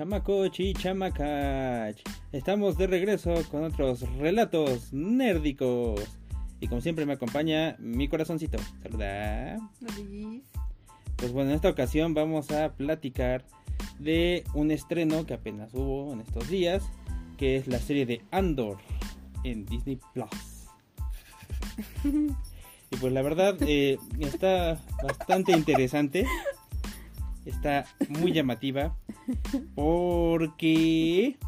chamacoch y chamacach. Estamos de regreso con otros relatos nérdicos. Y como siempre me acompaña mi corazoncito. Saluda. Pues bueno, en esta ocasión vamos a platicar de un estreno que apenas hubo en estos días, que es la serie de Andor en Disney Plus. y pues la verdad eh, está bastante interesante está muy llamativa porque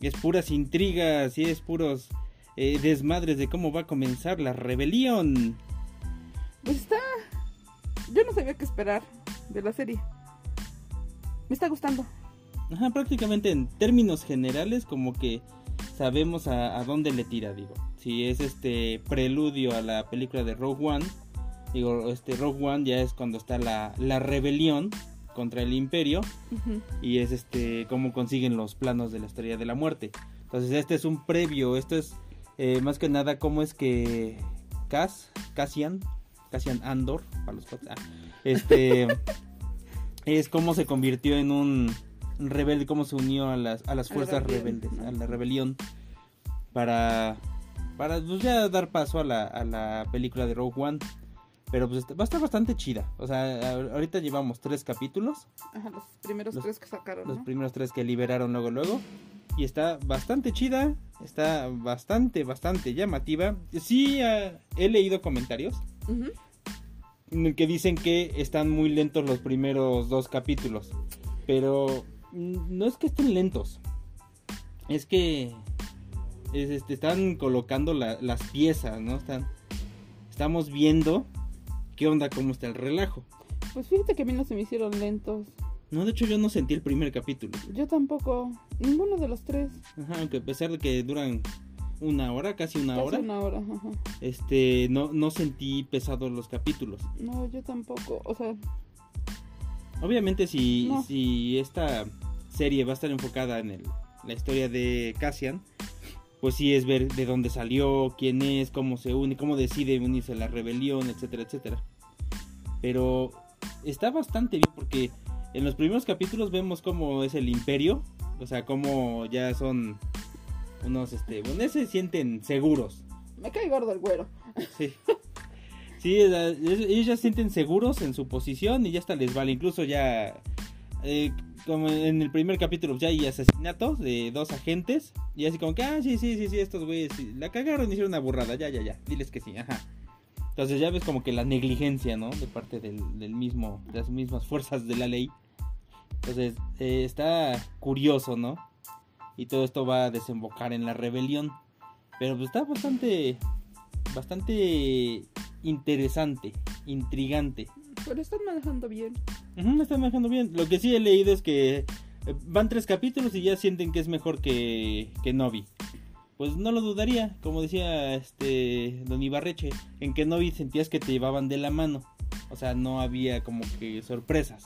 es puras intrigas y es puros eh, desmadres de cómo va a comenzar la rebelión. Pues está... Yo no sabía qué esperar de la serie. Me está gustando. Ajá, prácticamente en términos generales como que sabemos a, dónde le tira, digo. Si es este preludio a la película de Rogue One, digo, este Rogue One ya es cuando está la, la rebelión contra el imperio y es este cómo consiguen los planos de la estrella de la muerte. Entonces este es un previo, esto es eh, más que nada cómo es que Cass, Cassian, Cassian Andor, para los ah, este es cómo se convirtió en un rebelde, cómo se unió a las, a las fuerzas rebeldes, a la rebelión para para pues, ya dar paso a la, a la película de Rogue One. Pero pues va a estar bastante chida. O sea, ahorita llevamos tres capítulos. Ajá, los primeros tres que sacaron. Los primeros tres que liberaron luego, luego. Y está bastante chida. Está bastante, bastante llamativa. Sí, uh, he leído comentarios. Que dicen que están muy lentos los primeros dos capítulos. Pero no es que estén lentos. Es que este, están colocando las piezas, ¿no? Están, estamos viendo ¿Qué onda? ¿Cómo está el relajo? Pues fíjate que a mí no se me hicieron lentos. No, de hecho yo no sentí el primer capítulo. Yo tampoco. Ninguno de los tres. Ajá, aunque a pesar de que duran una hora, casi una casi hora. una hora, ajá. Este, no, no sentí pesados los capítulos. No, yo tampoco. O sea... Obviamente si, si esta serie va a estar enfocada en el, la historia de Cassian, pues sí es ver de dónde salió, quién es, cómo se une, cómo decide unirse a la rebelión, etcétera, etcétera. Pero está bastante bien porque en los primeros capítulos vemos cómo es el imperio, o sea, cómo ya son unos, este, bueno, se sienten seguros. Me cae gordo el güero. Sí. Sí, ellos ya se sienten seguros en su posición y ya hasta les vale. Incluso ya eh, como en el primer capítulo ya hay asesinatos de dos agentes y así como que, ah, sí, sí, sí, sí, estos güeyes la cagaron, hicieron una burrada, ya, ya, ya, diles que sí, ajá. Entonces ya ves como que la negligencia, ¿no? De parte del, mismo, de las mismas fuerzas de la ley. Entonces eh, está curioso, ¿no? Y todo esto va a desembocar en la rebelión. Pero pues está bastante, bastante interesante, intrigante. Pero están manejando bien. Están manejando bien. Lo que sí he leído es que eh, van tres capítulos y ya sienten que es mejor que, que Novi. Pues no lo dudaría, como decía este Don Ibarreche, en que Novi sentías que te llevaban de la mano. O sea, no había como que sorpresas.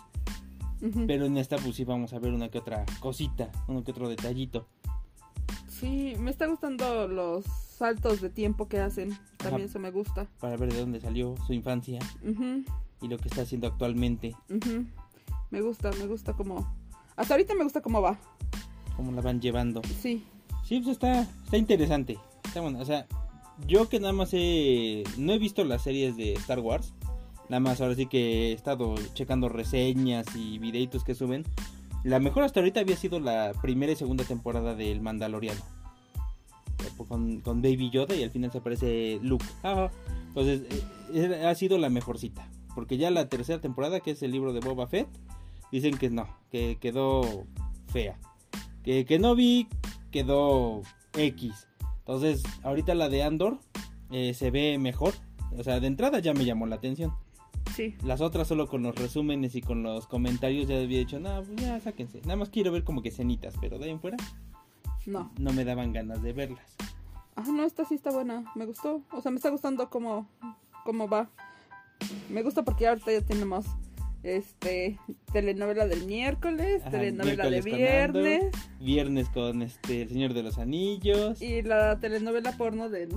Pero en esta pues sí vamos a ver una que otra cosita, uno que otro detallito. Sí, me está gustando los saltos de tiempo que hacen. También eso me gusta. Para ver de dónde salió su infancia y lo que está haciendo actualmente. Me gusta, me gusta como... Hasta ahorita me gusta cómo va. Cómo la van llevando. Sí. Sí, pues está, está interesante. Está bueno, o sea, yo que nada más he... No he visto las series de Star Wars. Nada más ahora sí que he estado checando reseñas y videitos que suben. La mejor hasta ahorita había sido la primera y segunda temporada del Mandaloriano. Con, con Baby Yoda y al final se aparece Luke. Entonces, eh, ha sido la mejorcita. Porque ya la tercera temporada, que es el libro de Boba Fett, dicen que no, que quedó fea. Que, que no vi, quedó X. Entonces, ahorita la de Andor eh, se ve mejor. O sea, de entrada ya me llamó la atención. Sí. Las otras solo con los resúmenes y con los comentarios ya había dicho, no, pues ya sáquense. Nada más quiero ver como que cenitas, pero de ahí en fuera. No. No me daban ganas de verlas. Ah, no, esta sí está buena. Me gustó. O sea, me está gustando cómo, cómo va. Me gusta porque ahorita ya tenemos este telenovela del miércoles, telenovela de viernes, viernes con este El Señor de los Anillos y la telenovela porno del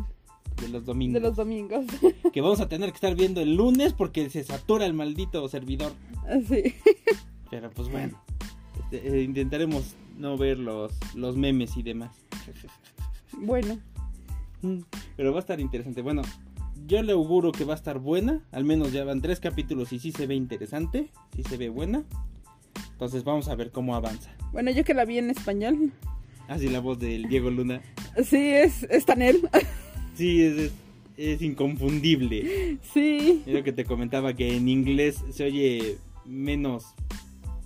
de los domingos. De los domingos. Que vamos a tener que estar viendo el lunes porque se satura el maldito servidor. Sí. Pero pues bueno, este, eh, intentaremos no ver los, los memes y demás. Bueno. Pero va a estar interesante. Bueno, yo le auguro que va a estar buena. Al menos ya van tres capítulos y sí se ve interesante. Sí se ve buena. Entonces vamos a ver cómo avanza. Bueno, yo que la vi en español. Así la voz del Diego Luna. Sí, es, es tan él. Sí, es, es, inconfundible. Sí. Es lo que te comentaba que en inglés se oye menos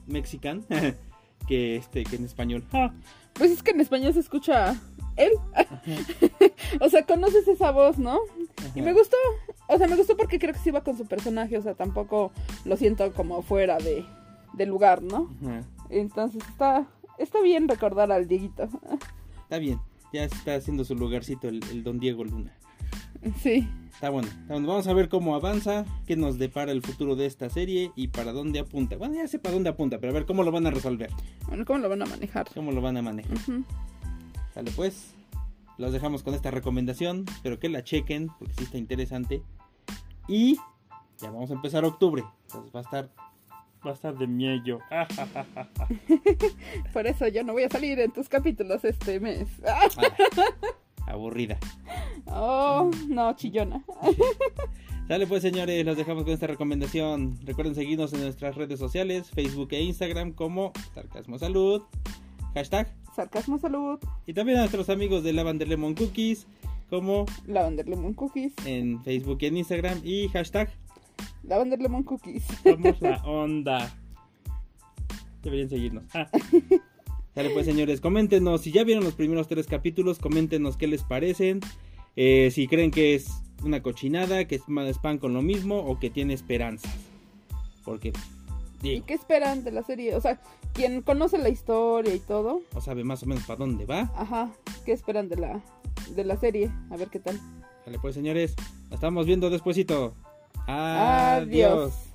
mexican que este que en español. Pues es que en español se escucha él. o sea, conoces esa voz, ¿no? Y me gustó. O sea, me gustó porque creo que sí va con su personaje. O sea, tampoco lo siento como fuera de, de lugar, ¿no? Entonces está, está bien recordar al Dieguito. Está bien. Ya está haciendo su lugarcito el, don Diego Luna. Sí. Está bueno. Vamos a ver cómo avanza, qué nos depara el futuro de esta serie y para dónde apunta. Bueno, ya sé para dónde apunta, pero a ver cómo lo van a resolver. Bueno, cómo lo van a manejar. Cómo lo van a manejar. Sale pues. Los dejamos con esta recomendación. Espero que la chequen porque sí está interesante. Y ya vamos a empezar octubre. Entonces va a estar va a estar de miedo. Por eso yo no voy a salir en tus capítulos este mes. Aburrida. Oh, no, chillona. Dale pues señores, los dejamos con esta recomendación. Recuerden seguirnos en nuestras redes sociales, Facebook e Instagram como Sarcasmo Salud. Hashtag Sarcasmo Salud. Y también a nuestros amigos de Lavender Lemon Cookies como Lavender Lemon Cookies. En Facebook y en Instagram y hashtag Lavender Lemon Cookies. Somos la onda. Deberían seguirnos. Ah. Dale pues señores, coméntenos si ya vieron los primeros tres capítulos, coméntenos qué les parecen. Eh, si creen que es una cochinada, que es más pan con lo mismo o que tiene esperanzas. Porque... ¿Y qué esperan de la serie? O sea, quien conoce la historia y todo. O sabe más o menos para dónde va. Ajá. ¿Qué esperan de la, de la serie? A ver qué tal. Dale pues señores, la estamos viendo despuesito. Adiós.